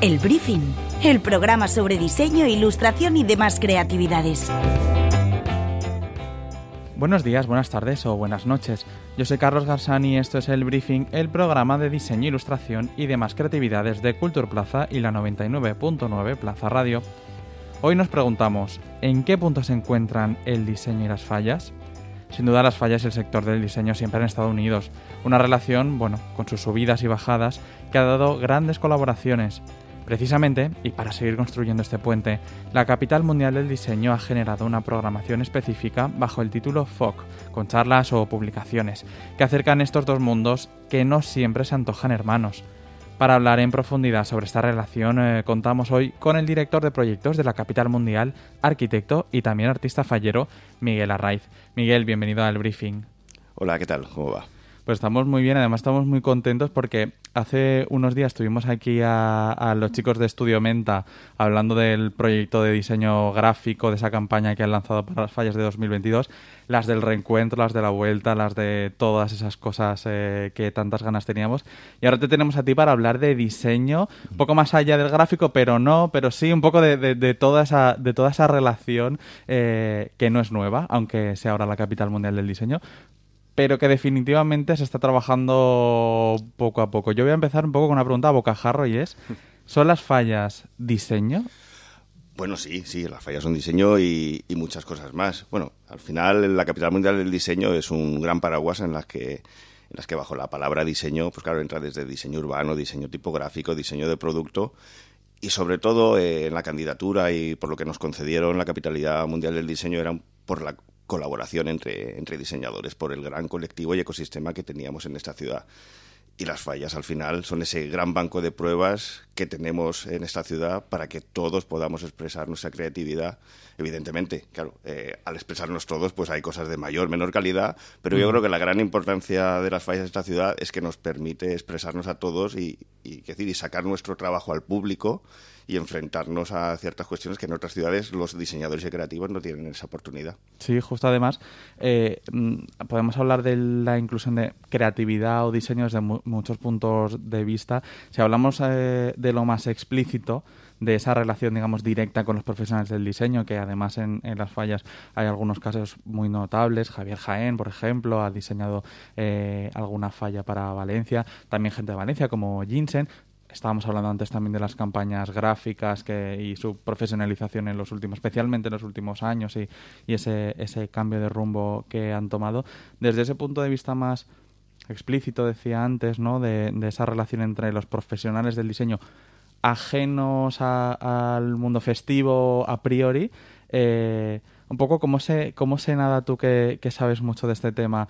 El Briefing, el programa sobre diseño, ilustración y demás creatividades. Buenos días, buenas tardes o buenas noches. Yo soy Carlos Garzani y esto es El Briefing, el programa de diseño, ilustración y demás creatividades de Culture Plaza y la 99.9 Plaza Radio. Hoy nos preguntamos, ¿en qué punto se encuentran el diseño y las fallas? Sin duda las fallas y el sector del diseño siempre han estado unidos. Una relación, bueno, con sus subidas y bajadas, que ha dado grandes colaboraciones. Precisamente, y para seguir construyendo este puente, la capital mundial del diseño ha generado una programación específica bajo el título FOC, con charlas o publicaciones, que acercan estos dos mundos que no siempre se antojan hermanos. Para hablar en profundidad sobre esta relación, eh, contamos hoy con el director de proyectos de la capital mundial, arquitecto y también artista fallero, Miguel Arraiz. Miguel, bienvenido al briefing. Hola, ¿qué tal? ¿Cómo va? Pues estamos muy bien, además estamos muy contentos porque hace unos días tuvimos aquí a, los chicos de Estudio Menta hablando del proyecto de diseño gráfico de esa campaña que han lanzado para las fallas de 2022, las del reencuentro, las de la vuelta, las de todas esas cosas eh, que tantas ganas teníamos. Y ahora te tenemos a ti para hablar de diseño, un poco más allá del gráfico, pero no, pero sí un poco de, toda, esa, de toda esa relación eh, que no es nueva, aunque sea ahora la capital mundial del diseño, pero que definitivamente se está trabajando poco a poco. Yo voy a empezar un poco con una pregunta a bocajarro y es, ¿son las fallas diseño? Bueno, sí, sí, las fallas son diseño y, muchas cosas más. Bueno, al final la capital mundial del diseño es un gran paraguas en las que en las que bajo la palabra diseño, pues claro, entra desde diseño urbano, diseño tipográfico, diseño de producto y sobre todo eh, en la candidatura y por lo que nos concedieron la capitalidad mundial del diseño era por la colaboración entre, entre diseñadores por el gran colectivo y ecosistema que teníamos en esta ciudad. Y las fallas al final son ese gran banco de pruebas que tenemos en esta ciudad para que todos podamos expresar nuestra creatividad. Evidentemente, claro, eh, al expresarnos todos, pues hay cosas de mayor, menor calidad, pero yo mm. creo que la gran importancia de las fallas de esta ciudad es que nos permite expresarnos a todos y, y, decir, y sacar nuestro trabajo al público y enfrentarnos a ciertas cuestiones que en otras ciudades los diseñadores y creativos no tienen esa oportunidad. Sí, justo además, eh, mm, podemos hablar de la inclusión de creatividad o diseño desde muchos puntos de vista. Si hablamos eh, de lo más explícito, de esa relación, digamos, directa con los profesionales del diseño, que además en, las fallas hay algunos casos muy notables. Javier Jaén, por ejemplo, ha diseñado eh, alguna falla para Valencia. También gente de Valencia, como Jinsen estábamos hablando antes también de las campañas gráficas que, y su profesionalización en los últimos, especialmente en los últimos años y, ese, ese cambio de rumbo que han tomado. Desde ese punto de vista más explícito, decía antes, ¿no? de, esa relación entre los profesionales del diseño ajenos al mundo festivo a priori, eh, un poco cómo se, cómo se nada tú que, sabes mucho de este tema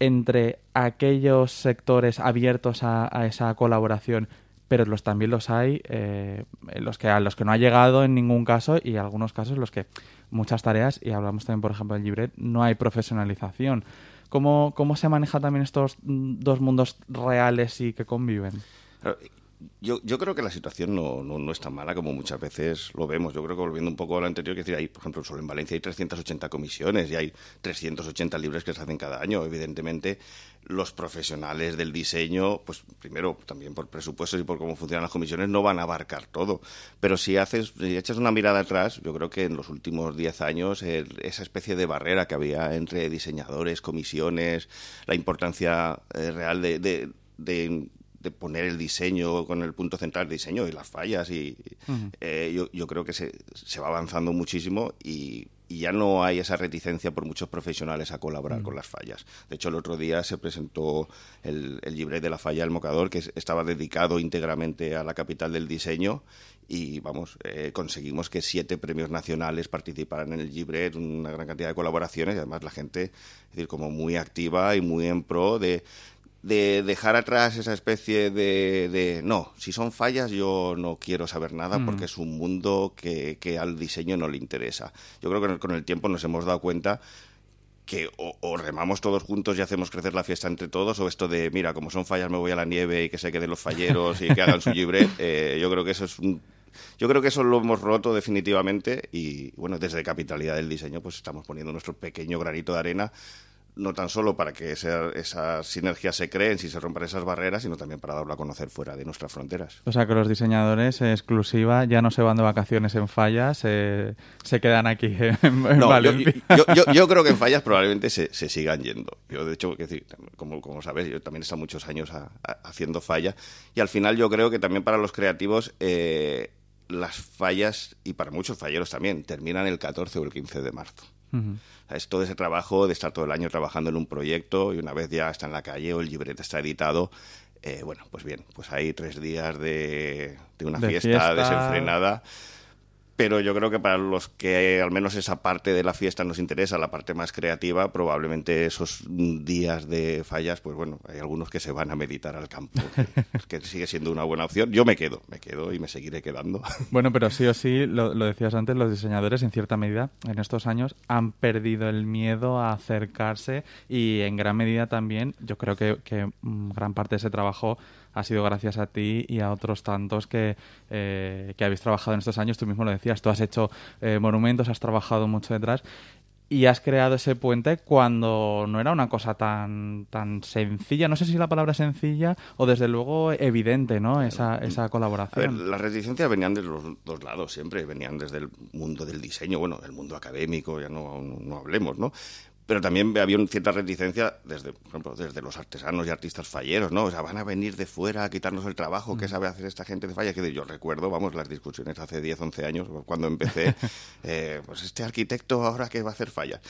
entre aquellos sectores abiertos a esa colaboración pero los, también los hay eh, los que, a los que no ha llegado en ningún caso y algunos casos los que muchas tareas, y hablamos también, por ejemplo, del Libret, no hay profesionalización. ¿Cómo, ¿Cómo se maneja también estos dos mundos reales y que conviven? Yo, yo creo que la situación no, no, es tan mala como muchas veces lo vemos. Yo creo que volviendo un poco a lo anterior, que decir, hay, por ejemplo, solo en Valencia hay 380 comisiones y hay 380 libres que se hacen cada año. Evidentemente, los profesionales del diseño, pues primero, también por presupuestos y por cómo funcionan las comisiones, no van a abarcar todo. Pero si haces, si echas una mirada atrás, yo creo que en los últimos 10 años esa especie de barrera que había entre diseñadores, comisiones, la importancia eh, real de poner el diseño con el punto central del diseño y las fallas y eh, yo, yo, creo que se, se, va avanzando muchísimo y, ya no hay esa reticencia por muchos profesionales a colaborar con las fallas. De hecho, el otro día se presentó el, el libret de la falla del Mocador, que estaba dedicado íntegramente a la capital del diseño y vamos, eh, conseguimos que siete premios nacionales participaran en el libret, una gran cantidad de colaboraciones y además la gente, es decir, como muy activa y muy en pro de de dejar atrás esa especie de, no, si son fallas yo no quiero saber nada mm. porque es un mundo que, que, al diseño no le interesa. Yo creo que con el tiempo nos hemos dado cuenta que o, remamos todos juntos y hacemos crecer la fiesta entre todos, o esto de, mira, como son fallas me voy a la nieve y que se queden los falleros y que hagan su libre, eh, yo creo que eso es un yo creo que eso lo hemos roto definitivamente y bueno, desde Capitalidad del Diseño pues estamos poniendo nuestro pequeño granito de arena no tan solo para que esa, esas sinergias se creen si se rompan esas barreras, sino también para darlo a conocer fuera de nuestras fronteras. O sea que los diseñadores exclusiva ya no se van de vacaciones en fallas, se quedan aquí en, Valencia. Yo, creo que en fallas probablemente se, sigan yendo. Yo, de hecho, decir, como, como sabes, yo también he estado muchos años haciendo falla y al final yo creo que también para los creativos eh, las fallas, y para muchos falleros también, terminan el 14 o el 15 de marzo. Es todo ese trabajo de estar todo el año trabajando en un proyecto y una vez ya está en la calle o el libreto está editado, eh, bueno, pues bien, pues hay tres días de, una fiesta, desenfrenada pero yo creo que para los que al menos esa parte de la fiesta nos interesa, la parte más creativa, probablemente esos días de fallas, pues bueno, hay algunos que se van a meditar al campo, que, sigue siendo una buena opción. Yo me quedo, me quedo y me seguiré quedando. Bueno, pero sí o sí, lo, decías antes, los diseñadores en cierta medida en estos años han perdido el miedo a acercarse y en gran medida también, yo creo que, que mm, gran parte de ese trabajo ha sido gracias a ti y a otros tantos que, eh, que habéis trabajado en estos años. Tú mismo lo decías, tú has hecho eh, monumentos, has trabajado mucho detrás y has creado ese puente cuando no era una cosa tan tan sencilla, no sé si la palabra sencilla o desde luego evidente, ¿no? Esa, esa colaboración. las reticencias venían de los dos lados siempre, venían desde el mundo del diseño, bueno, el mundo académico, ya no, no hablemos, ¿no? Pero también había una cierta reticencia desde, por ejemplo, desde los artesanos y artistas falleros, ¿no? O sea, van a venir de fuera a quitarnos el trabajo, ¿qué mm. sabe hacer esta gente de falla? Que yo recuerdo, vamos, las discusiones hace 10, 11 años, cuando empecé, eh, pues este arquitecto ahora que va a hacer falla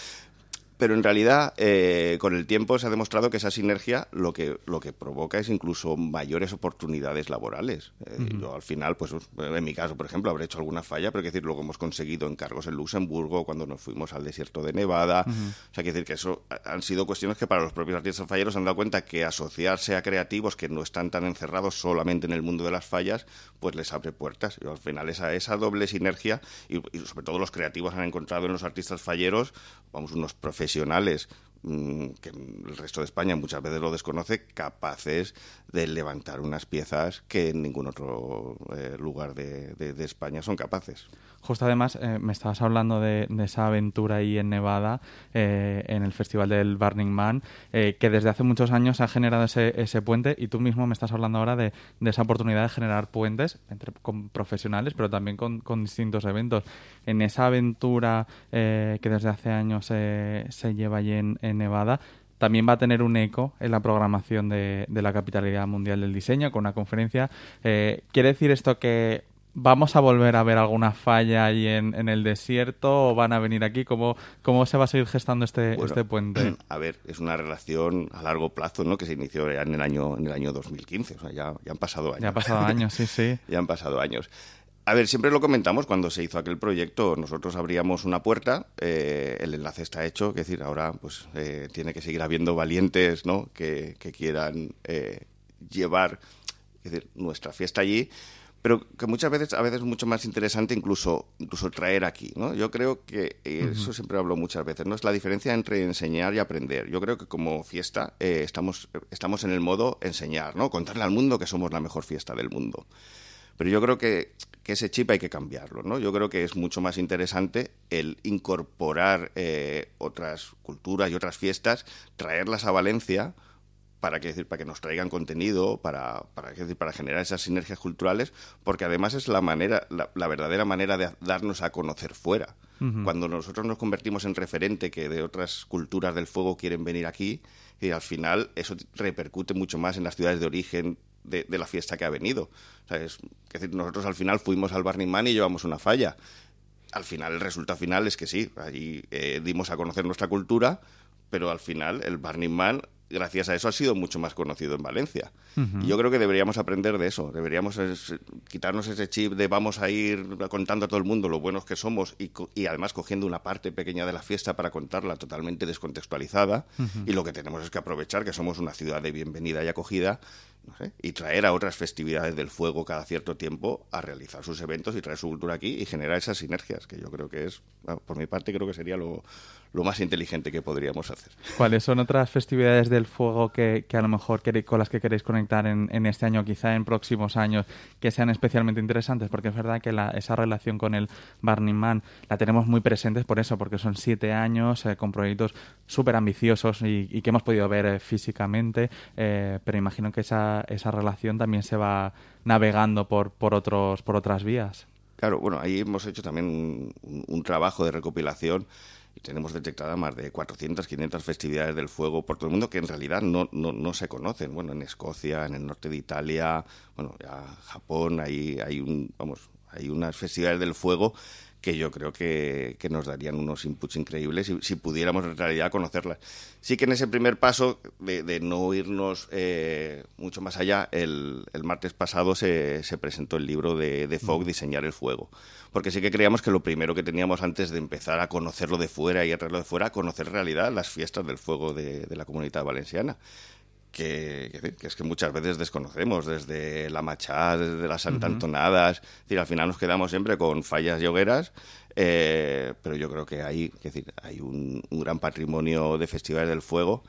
pero en realidad eh, con el tiempo se ha demostrado que esa sinergia lo que lo que provoca es incluso mayores oportunidades laborales. Eh, yo al final, pues en mi caso, por ejemplo, habré hecho alguna falla, pero hay que decir, luego hemos conseguido encargos en Luxemburgo cuando nos fuimos al desierto de Nevada. O sea, hay que decir que eso han sido cuestiones que para los propios artistas falleros han dado cuenta que asociarse a creativos que no están tan encerrados solamente en el mundo de las fallas, pues les abre puertas. Y al final esa, esa doble sinergia y, y sobre todo los creativos han encontrado en los artistas falleros, vamos, unos profesionales profesionales mm, que el resto de España muchas veces lo desconoce, capaces de levantar unas piezas que en ningún otro eh, lugar de, España son capaces. Justo además, eh, me estabas hablando de, esa aventura ahí en Nevada, eh, en el Festival del Burning Man, que desde hace muchos años ha generado ese, ese, puente y tú mismo me estás hablando ahora de, esa oportunidad de generar puentes entre con profesionales, pero también con, distintos eventos. En esa aventura que desde hace años se lleva allí en, Nevada, también va a tener un eco en la programación de, la Capitalidad Mundial del Diseño con una conferencia. Eh, ¿Quiere decir esto que vamos a volver a ver alguna falla ahí en, el desierto o van a venir aquí? ¿Cómo, cómo se va a seguir gestando este, este puente? A ver, es una relación a largo plazo ¿no? que se inició ya en el año, en el año 2015. O sea, ya, ya han pasado años. Ya han pasado años, sí, sí. ya han pasado años. A ver, siempre lo comentamos cuando se hizo aquel proyecto. Nosotros abríamos una puerta, eh, el enlace está hecho, es decir, ahora pues eh, tiene que seguir habiendo valientes, ¿no? Que, quieran eh, llevar, decir, nuestra fiesta allí, pero que muchas veces, a veces es mucho más interesante incluso, incluso traer aquí, ¿no? Yo creo que eso siempre hablo muchas veces, ¿no? Es la diferencia entre enseñar y aprender. Yo creo que como fiesta estamos, estamos en el modo enseñar, ¿no? Contarle al mundo que somos la mejor fiesta del mundo. Pero yo creo que, ese chip hay que cambiarlo, ¿no? Yo creo que es mucho más interesante el incorporar eh, otras culturas y otras fiestas, traerlas a Valencia para que decir para que nos traigan contenido para para, decir, para generar esas sinergias culturales porque además es la manera la, verdadera manera de darnos a conocer fuera cuando nosotros nos convertimos en referente que de otras culturas del fuego quieren venir aquí y al final eso repercute mucho más en las ciudades de origen de, la fiesta que ha venido. es, decir, nosotros al final fuimos al Burning Man y llevamos una falla. Al final, el resultado final es que sí, allí eh, dimos a conocer nuestra cultura, pero al final el Burning Man gracias a eso ha sido mucho más conocido en Valencia. Y yo creo que deberíamos aprender de eso, deberíamos quitarnos ese chip de vamos a ir contando a todo el mundo lo buenos que somos y, además cogiendo una parte pequeña de la fiesta para contarla totalmente descontextualizada. Y lo que tenemos es que aprovechar que somos una ciudad de bienvenida y acogida y traer a otras festividades del fuego cada cierto tiempo a realizar sus eventos y traer su cultura aquí y generar esas sinergias, que yo creo que es, por mi parte, creo que sería lo, lo más inteligente que podríamos hacer. ¿Cuáles son otras festividades del fuego que, a lo mejor con las que queréis conectar en, en, este año, quizá en próximos años, que sean especialmente interesantes? Porque es verdad que esa relación con el Burning Man la tenemos muy presente por eso, porque son siete años eh, con proyectos súper ambiciosos y, que hemos podido ver eh, físicamente, eh, pero imagino que esa, esa relación también se va navegando por, por, otros, por otras vías. Claro, bueno, ahí hemos hecho también un, trabajo de recopilación y tenemos detectadas más de 400, 500 festividades del fuego por todo el mundo que en realidad no, no, no, se conocen. Bueno, en Escocia, en el norte de Italia, bueno, Japón, hay, hay, un, vamos, hay unas festividades del fuego que yo creo que, nos darían unos inputs increíbles si, si, pudiéramos en realidad conocerlas. Sí que en ese primer paso de, no irnos eh, mucho más allá, el, el martes pasado se, se, presentó el libro de, de Fogg, Diseñar el Fuego. Porque sí que creíamos que lo primero que teníamos antes de empezar a conocerlo de fuera y a traerlo de fuera, conocer en realidad las fiestas del fuego de, de la comunidad valenciana que, es que muchas veces desconocemos, desde la machá, desde las santantonadas, decir, al final nos quedamos siempre con fallas y hogueras, eh, pero yo creo que hay, decir, hay un, gran patrimonio de festivales del fuego.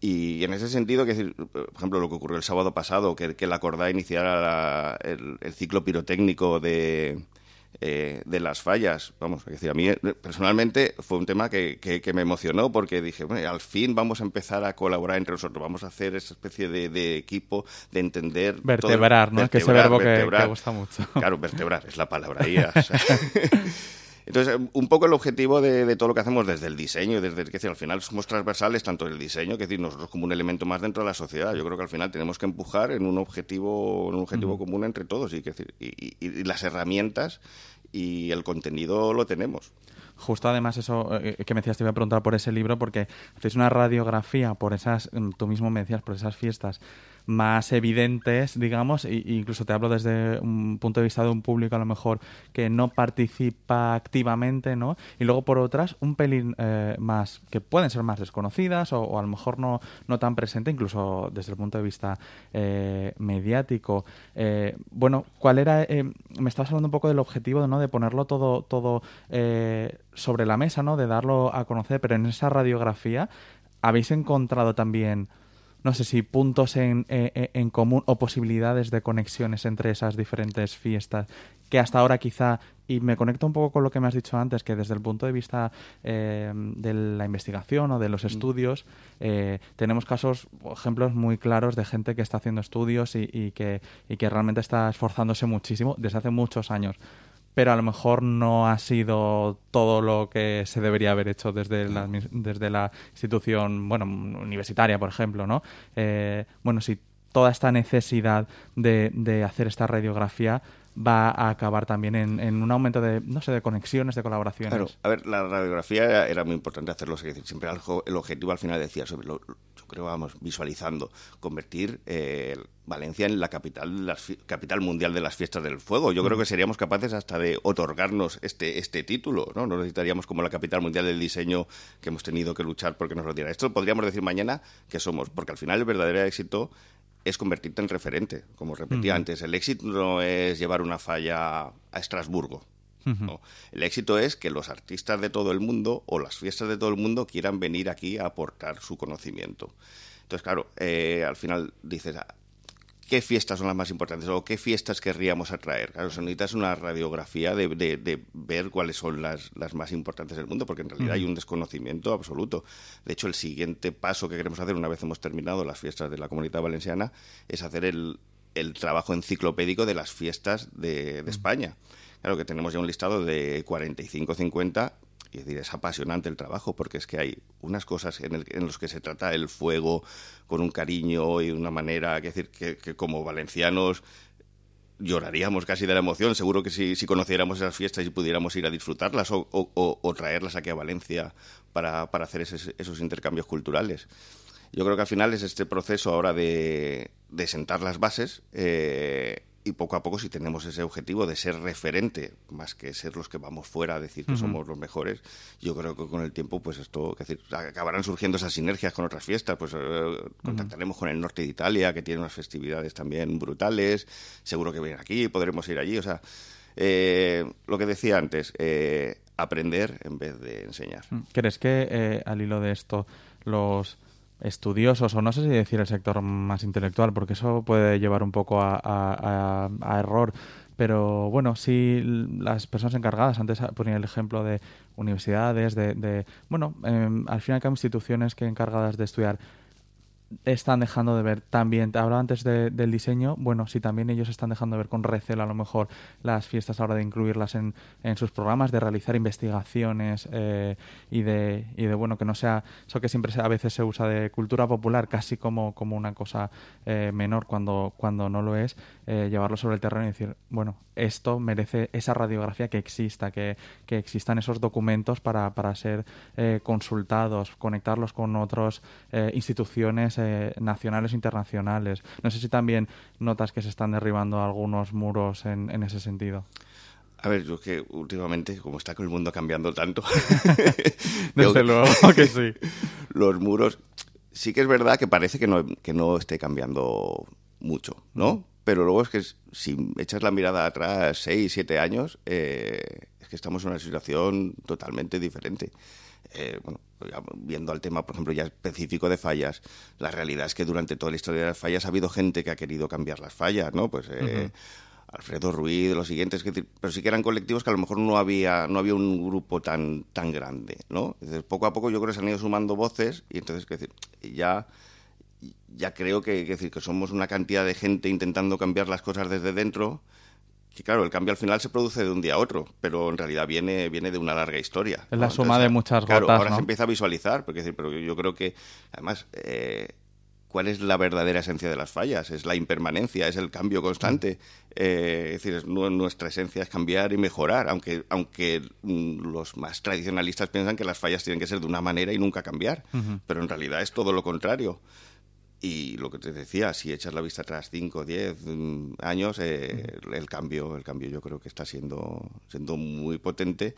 Y en ese sentido, que por ejemplo, lo que ocurrió el sábado pasado, que, que la Cordá iniciara el, ciclo pirotécnico de, eh, de las fallas. Vamos, decir, a mí eh, personalmente fue un tema que, que, me emocionó porque dije, bueno, al fin vamos a empezar a colaborar entre nosotros, vamos a hacer esa especie de, equipo, de entender... Vertebrar, ¿no? que ese verbo que, que, gusta mucho. Claro, vertebrar, es la palabra ahí. Entonces, un poco el objetivo de, todo lo que hacemos desde el diseño, desde que al final somos transversales tanto el diseño, que decir, nosotros como un elemento más dentro de la sociedad. Yo creo que al final tenemos que empujar en un objetivo, en un objetivo común entre todos y, que, y, y, las herramientas y el contenido lo tenemos. Justo además eso eh, que me decías, te iba a preguntar por ese libro, porque hacéis una radiografía por esas, tú mismo me decías, por esas fiestas más evidentes, digamos, e incluso te hablo desde un punto de vista de un público a lo mejor que no participa activamente, ¿no? Y luego por otras, un pelín eh, más, que pueden ser más desconocidas o, a lo mejor no, no tan presente, incluso desde el punto de vista eh, mediático. Eh, bueno, ¿cuál era? me estabas hablando un poco del objetivo, ¿no? De ponerlo todo, todo sobre la mesa, ¿no? De darlo a conocer, pero en esa radiografía habéis encontrado también no sé si puntos en, eh, eh, en, común o posibilidades de conexiones entre esas diferentes fiestas que hasta ahora quizá, y me conecto un poco con lo que me has dicho antes, que desde el punto de vista eh, de la investigación o de los mm. estudios, tenemos casos, ejemplos muy claros de gente que está haciendo estudios y, y, que, y que realmente está esforzándose muchísimo desde hace muchos años pero a lo mejor no ha sido todo lo que se debería haber hecho desde la, desde la institución bueno universitaria por ejemplo no eh, bueno si toda esta necesidad de, de hacer esta radiografía va a acabar también en, un aumento de, no sé, de conexiones, de colaboraciones. Claro, a ver, la radiografía era, muy importante hacerlo, es decir, siempre el objetivo al final decía, sobre lo, creo, vamos, visualizando, convertir eh, Valencia en la capital, la capital mundial de las fiestas del fuego. Yo creo que seríamos capaces hasta de otorgarnos este, este título, ¿no? No necesitaríamos como la capital mundial del diseño que hemos tenido que luchar porque nos lo diera. Esto podríamos decir mañana que somos, porque al final el verdadero éxito es convertirte en referente. Como repetía antes, el éxito no es llevar una falla a Estrasburgo. El éxito es que los artistas de todo el mundo o las fiestas de todo el mundo quieran venir aquí a aportar su conocimiento. Entonces, claro, eh, al final dices, qué fiestas son las más importantes o qué fiestas querríamos atraer. Claro, se necesitas una radiografía de, de, ver cuáles son las, las, más importantes del mundo, porque en realidad hay un desconocimiento absoluto. De hecho, el siguiente paso que queremos hacer una vez hemos terminado las fiestas de la comunidad valenciana es hacer el, el trabajo enciclopédico de las fiestas de, de España. Claro que tenemos ya un listado de 45-50 y es decir, es apasionante el trabajo porque es que hay unas cosas en, el, en los que se trata el fuego con un cariño y una manera, que decir, que, como valencianos lloraríamos casi de la emoción, seguro que si, conociéramos esas fiestas y pudiéramos ir a disfrutarlas o, traerlas aquí a Valencia para, hacer esos intercambios culturales. Yo creo que al final es este proceso ahora de, de sentar las bases eh, y poco a poco si tenemos ese objetivo de ser referente más que ser los que vamos fuera a decir que somos los mejores yo creo que con el tiempo pues esto decir, acabarán surgiendo esas sinergias con otras fiestas pues eh, contactaremos con el norte de Italia que tiene unas festividades también brutales seguro que vienen aquí podremos ir allí o sea eh, lo que decía antes eh, aprender en vez de enseñar. ¿crees que al hilo de esto los estudiosos, o no sé si decir el sector más intelectual, porque eso puede llevar un poco a, error, pero bueno, sí las personas encargadas, antes ponía el ejemplo de universidades, de, de bueno, em, al final hay instituciones que encargadas de estudiar están dejando de ver también, te hablaba antes del diseño, bueno, si también ellos están dejando de ver con recelo a lo mejor las fiestas ahora de incluirlas en, en sus programas, de realizar investigaciones eh, y, de, y de, bueno, que no sea eso que siempre a veces se usa de cultura popular casi como, como una cosa eh, menor cuando, cuando no lo es, eh, llevarlo sobre el terreno y decir, bueno, esto merece esa radiografía que exista, que, que existan esos documentos para, para ser consultados, conectarlos con otras instituciones eh, nacionales e internacionales. No sé si también notas que se están derribando algunos muros en, ese sentido. A ver, yo que últimamente, como está con el mundo cambiando tanto, desde luego que sí. Los muros, sí que es verdad que parece que no, que no esté cambiando mucho, ¿no? Pero luego es que si echas la mirada atrás, seis, siete años, eh, es que estamos en una situación totalmente diferente. Eh, bueno, viendo al tema, por ejemplo, ya específico de fallas, la realidad es que durante toda la historia de las fallas ha habido gente que ha querido cambiar las fallas, ¿no? Pues eh, Alfredo Ruiz, los siguientes, pero sí que eran colectivos que a lo mejor no había, no había un grupo tan, tan grande, ¿no? poco a poco yo creo que se han ido sumando voces y entonces, decir, ya ya creo que, decir, que somos una cantidad de gente intentando cambiar las cosas desde dentro que claro, el cambio al final se produce de un día a otro, pero en realidad viene, viene de una larga historia. Es la suma de muchas gotas, Claro, ahora se empieza a visualizar, porque decir, pero yo creo que, además, eh, ¿cuál es la verdadera esencia de las fallas? Es la impermanencia, es el cambio constante. Eh, es decir, nuestra esencia es cambiar y mejorar, aunque, aunque mm, los más tradicionalistas piensan que las fallas tienen que ser de una manera y nunca cambiar, pero en realidad es todo lo contrario. Y lo que te decía, si echas la vista atrás 5, 10 mm, años, eh, el cambio, el cambio yo creo que está siendo, siendo muy potente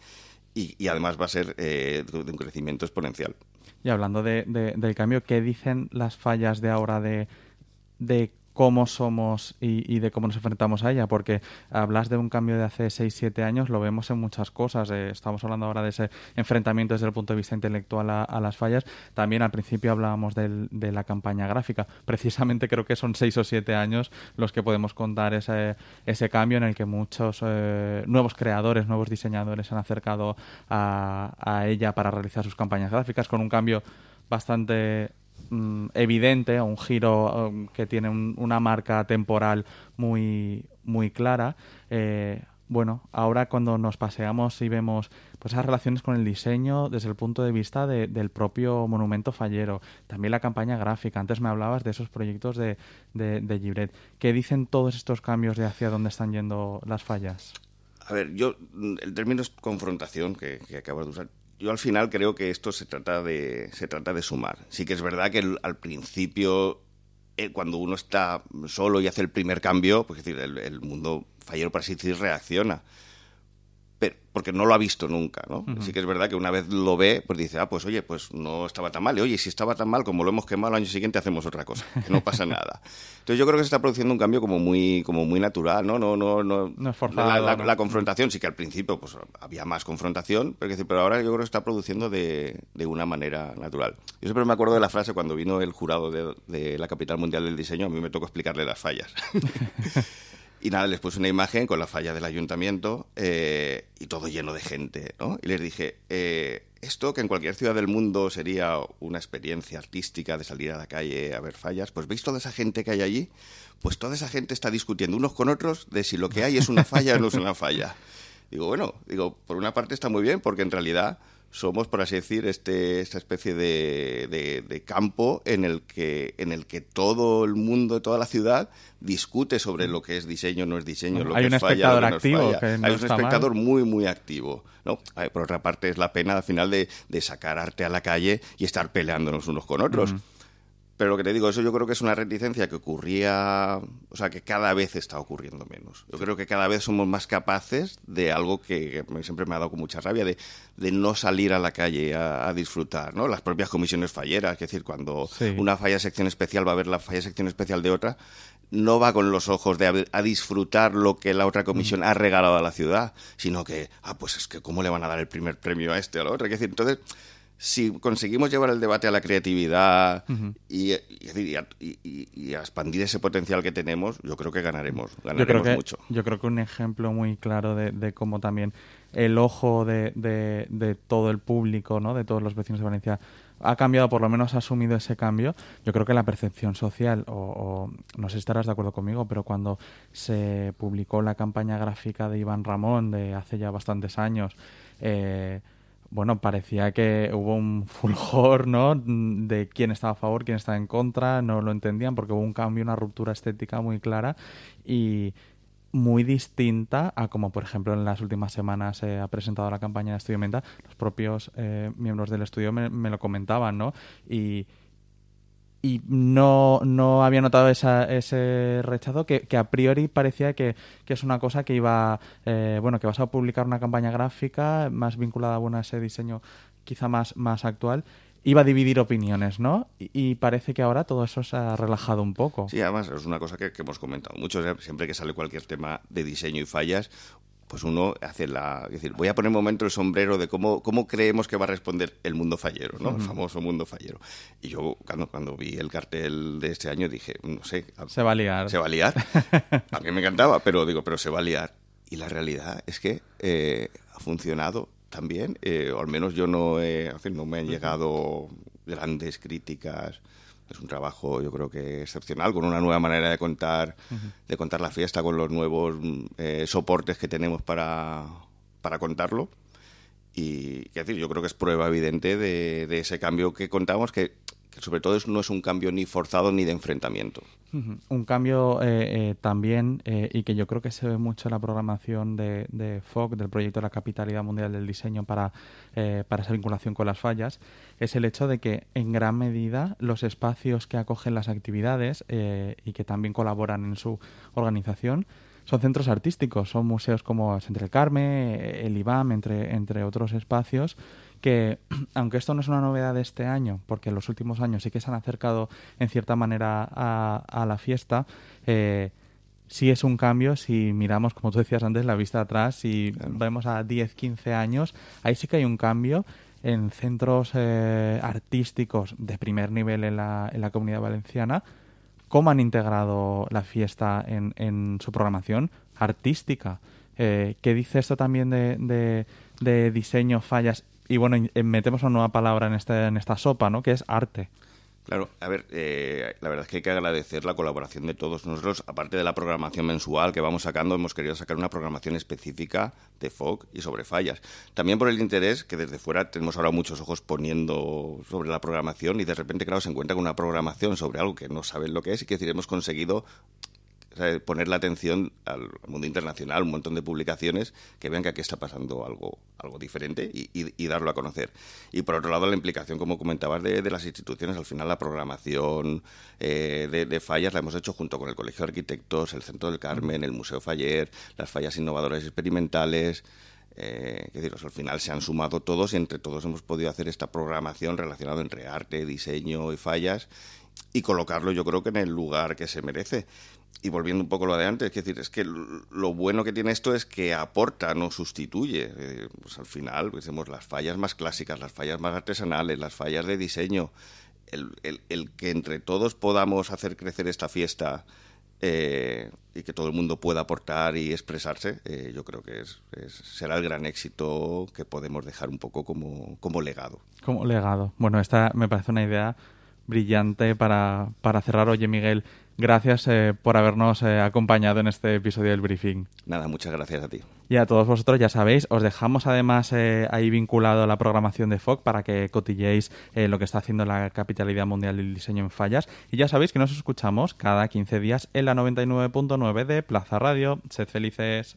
y, además va a ser eh, de un crecimiento exponencial. Y hablando de, del cambio, ¿qué dicen las fallas de ahora de, de cómo somos y, de cómo nos enfrentamos a ella, porque hablas de un cambio de hace 6-7 años, lo vemos en muchas cosas. Eh, estamos hablando ahora de ese enfrentamiento desde el punto de vista intelectual a, las fallas. También al principio hablábamos de la campaña gráfica. Precisamente creo que son 6 o 7 años los que podemos contar ese, ese cambio en el que muchos eh, nuevos creadores, nuevos diseñadores se han acercado a, a ella para realizar sus campañas gráficas con un cambio bastante Mm, evidente, un giro um, que tiene una marca temporal muy, muy clara. Eh, bueno, ahora cuando nos paseamos y vemos pues esas relaciones con el diseño desde el punto de vista del propio monumento fallero, también la campaña gráfica. Antes me hablabas de esos proyectos de, de, Gibret. ¿Qué dicen todos estos cambios de hacia dónde están yendo las fallas? A ver, yo, el término es confrontación que, que acabo de usar yo al final creo que esto se trata de, se trata de sumar. Sí que es verdad que al principio, eh, cuando uno está solo y hace el primer cambio, pues decir, el, el mundo fallero, para así reacciona porque no lo ha visto nunca, ¿no? Sí que es verdad que una vez lo ve, pues dice, ah, pues oye, pues no estaba tan mal. Y oye, si estaba tan mal, como lo hemos quemado, el año siguiente hacemos otra cosa, que no pasa nada. Entonces yo creo que se está produciendo un cambio como muy, como muy natural, ¿no? No, no, no. no es forzado, la, confrontación, sí que al principio pues había más confrontación, pero, pero ahora yo creo que se está produciendo de, de, una manera natural. Yo siempre me acuerdo de la frase cuando vino el jurado de, de la capital mundial del diseño, a mí me tocó explicarle las fallas. Y nada, les puse una imagen con la falla del ayuntamiento eh, y todo lleno de gente, ¿no? Y les dije, eh, esto que en cualquier ciudad del mundo sería una experiencia artística de salir a la calle a ver fallas, pues veis toda esa gente que hay allí, pues toda esa gente está discutiendo unos con otros de si lo que hay es una falla o no es una falla. Digo, bueno, digo, por una parte está muy bien porque en realidad somos, por así decir, este, esta especie de, de, campo en el, que, en el que todo el mundo, toda la ciudad discute sobre lo que es diseño, no es diseño, lo hay que un es espectador falla, activo, no Hay un espectador muy, muy activo. ¿no? Por otra parte, es la pena al final de, de, sacar arte a la calle y estar peleándonos unos con otros. Pero lo que te digo, eso yo creo que es una reticencia que ocurría, o sea, que cada vez está ocurriendo menos. Yo creo que cada vez somos más capaces de algo que, siempre me ha dado con mucha rabia, de, de no salir a la calle a, disfrutar, ¿no? Las propias comisiones falleras, es decir, cuando una falla sección especial va a ver la falla sección especial de otra, no va con los ojos de a, disfrutar lo que la otra comisión mm. ha regalado a la ciudad, sino que, ah, pues es que cómo le van a dar el primer premio a este o a la otra. Es decir, entonces si conseguimos llevar el debate a la creatividad y, y, a, expandir ese potencial que tenemos, yo creo que ganaremos, ganaremos yo creo que, mucho. Yo creo que un ejemplo muy claro de, cómo también el ojo de, de, todo el público, ¿no? de todos los vecinos de Valencia, ha cambiado, por lo menos ha asumido ese cambio. Yo creo que la percepción social, o, no sé si estarás de acuerdo conmigo, pero cuando se publicó la campaña gráfica de Iván Ramón de hace ya bastantes años, eh, bueno, parecía que hubo un fulgor, ¿no? De quién estaba a favor, quién estaba en contra, no lo entendían porque hubo un cambio, una ruptura estética muy clara y muy distinta a como, por ejemplo, en las últimas semanas se ha presentado la campaña de Estudio Menta. Los propios eh, miembros del estudio me, me, lo comentaban, ¿no? Y y no, no había notado ese rechazo que, a priori parecía que, es una cosa que iba, eh, bueno, que vas a publicar una campaña gráfica más vinculada a ese diseño quizá más, más actual iba a dividir opiniones, ¿no? Y, parece que ahora todo eso se ha relajado un poco. Sí, además es una cosa que, que hemos comentado mucho. Siempre que sale cualquier tema de diseño y fallas, pues uno hace la... Es decir, voy a poner un momento el sombrero de cómo, cómo creemos que va a responder el mundo fallero, ¿no? El famoso mundo fallero. Y yo cuando, cuando vi el cartel de este año dije, no sé... Se va a liar. Se va a liar. a mí me encantaba, pero digo, pero se va a liar. Y la realidad es que eh, ha funcionado también, eh, o al menos yo no, he, no me han llegado grandes críticas es un trabajo yo creo que excepcional con una nueva manera de contar de contar la fiesta con los nuevos eh, soportes que tenemos para, para contarlo y decir yo creo que es prueba evidente de, de ese cambio que contamos que sobre todo no es un cambio ni forzado ni de enfrentamiento. Un cambio eh, eh, también, eh, y que yo creo que se ve mucho en la programación de, de FOC, del proyecto de la Capitalidad Mundial del Diseño para, para esa vinculación con las fallas, es el hecho de que en gran medida los espacios que acogen las actividades y que también colaboran en su organización son centros artísticos, son museos como Centro del Carmen, el IBAM, entre, entre otros espacios que, aunque esto no es una novedad de este año, porque en los últimos años sí que se han acercado en cierta manera a, la fiesta, eh, sí es un cambio si miramos, como tú decías antes, la vista atrás, si vemos a 10, 15 años, ahí sí que hay un cambio en centros eh, artísticos de primer nivel en la, en la comunidad valenciana, cómo han integrado la fiesta en, en su programación artística. Eh, ¿Qué dice esto también de, de, de diseño, fallas y bueno, metemos una nueva palabra en, este, en esta sopa, ¿no? Que es arte. Claro, a ver, eh, la verdad es que hay que agradecer la colaboración de todos nosotros. Aparte de la programación mensual que vamos sacando, hemos querido sacar una programación específica de FOC y sobre fallas. También por el interés que desde fuera tenemos ahora muchos ojos poniendo sobre la programación y de repente, claro, se encuentra con una programación sobre algo que no saben lo que es y que decir, hemos conseguido poner la atención al mundo internacional, un montón de publicaciones que vean que aquí está pasando algo, algo diferente y, darlo a conocer. Y por otro lado, la implicación, como comentabas, de, las instituciones. Al final, la programación eh, de, fallas la hemos hecho junto con el Colegio de Arquitectos, el Centro del Carmen, el Museo Faller, las fallas innovadoras experimentales. Eh, al final se han sumado todos y entre todos hemos podido hacer esta programación relacionada entre arte, diseño y fallas y colocarlo yo creo que en el lugar que se merece y volviendo un poco a lo de antes, es decir, es que lo bueno que tiene esto es que aporta, no sustituye. Eh, pues al final, pues las fallas más clásicas, las fallas más artesanales, las fallas de diseño, el, el, que entre todos podamos hacer crecer esta fiesta eh, y que todo el mundo pueda aportar y expresarse, eh, yo creo que es, será el gran éxito que podemos dejar un poco como, como legado. Como legado. Bueno, esta me parece una idea brillante para, para cerrar. Oye, Miguel, Gracias eh, por habernos eh, acompañado en este episodio del briefing. Nada, muchas gracias a ti. Y a todos vosotros, ya sabéis, os dejamos además eh, ahí vinculado a la programación de FOC para que cotilléis lo que está haciendo la Capitalidad Mundial del Diseño en Fallas. Y ya sabéis que nos escuchamos cada 15 días en la 99.9 de Plaza Radio. Sed felices.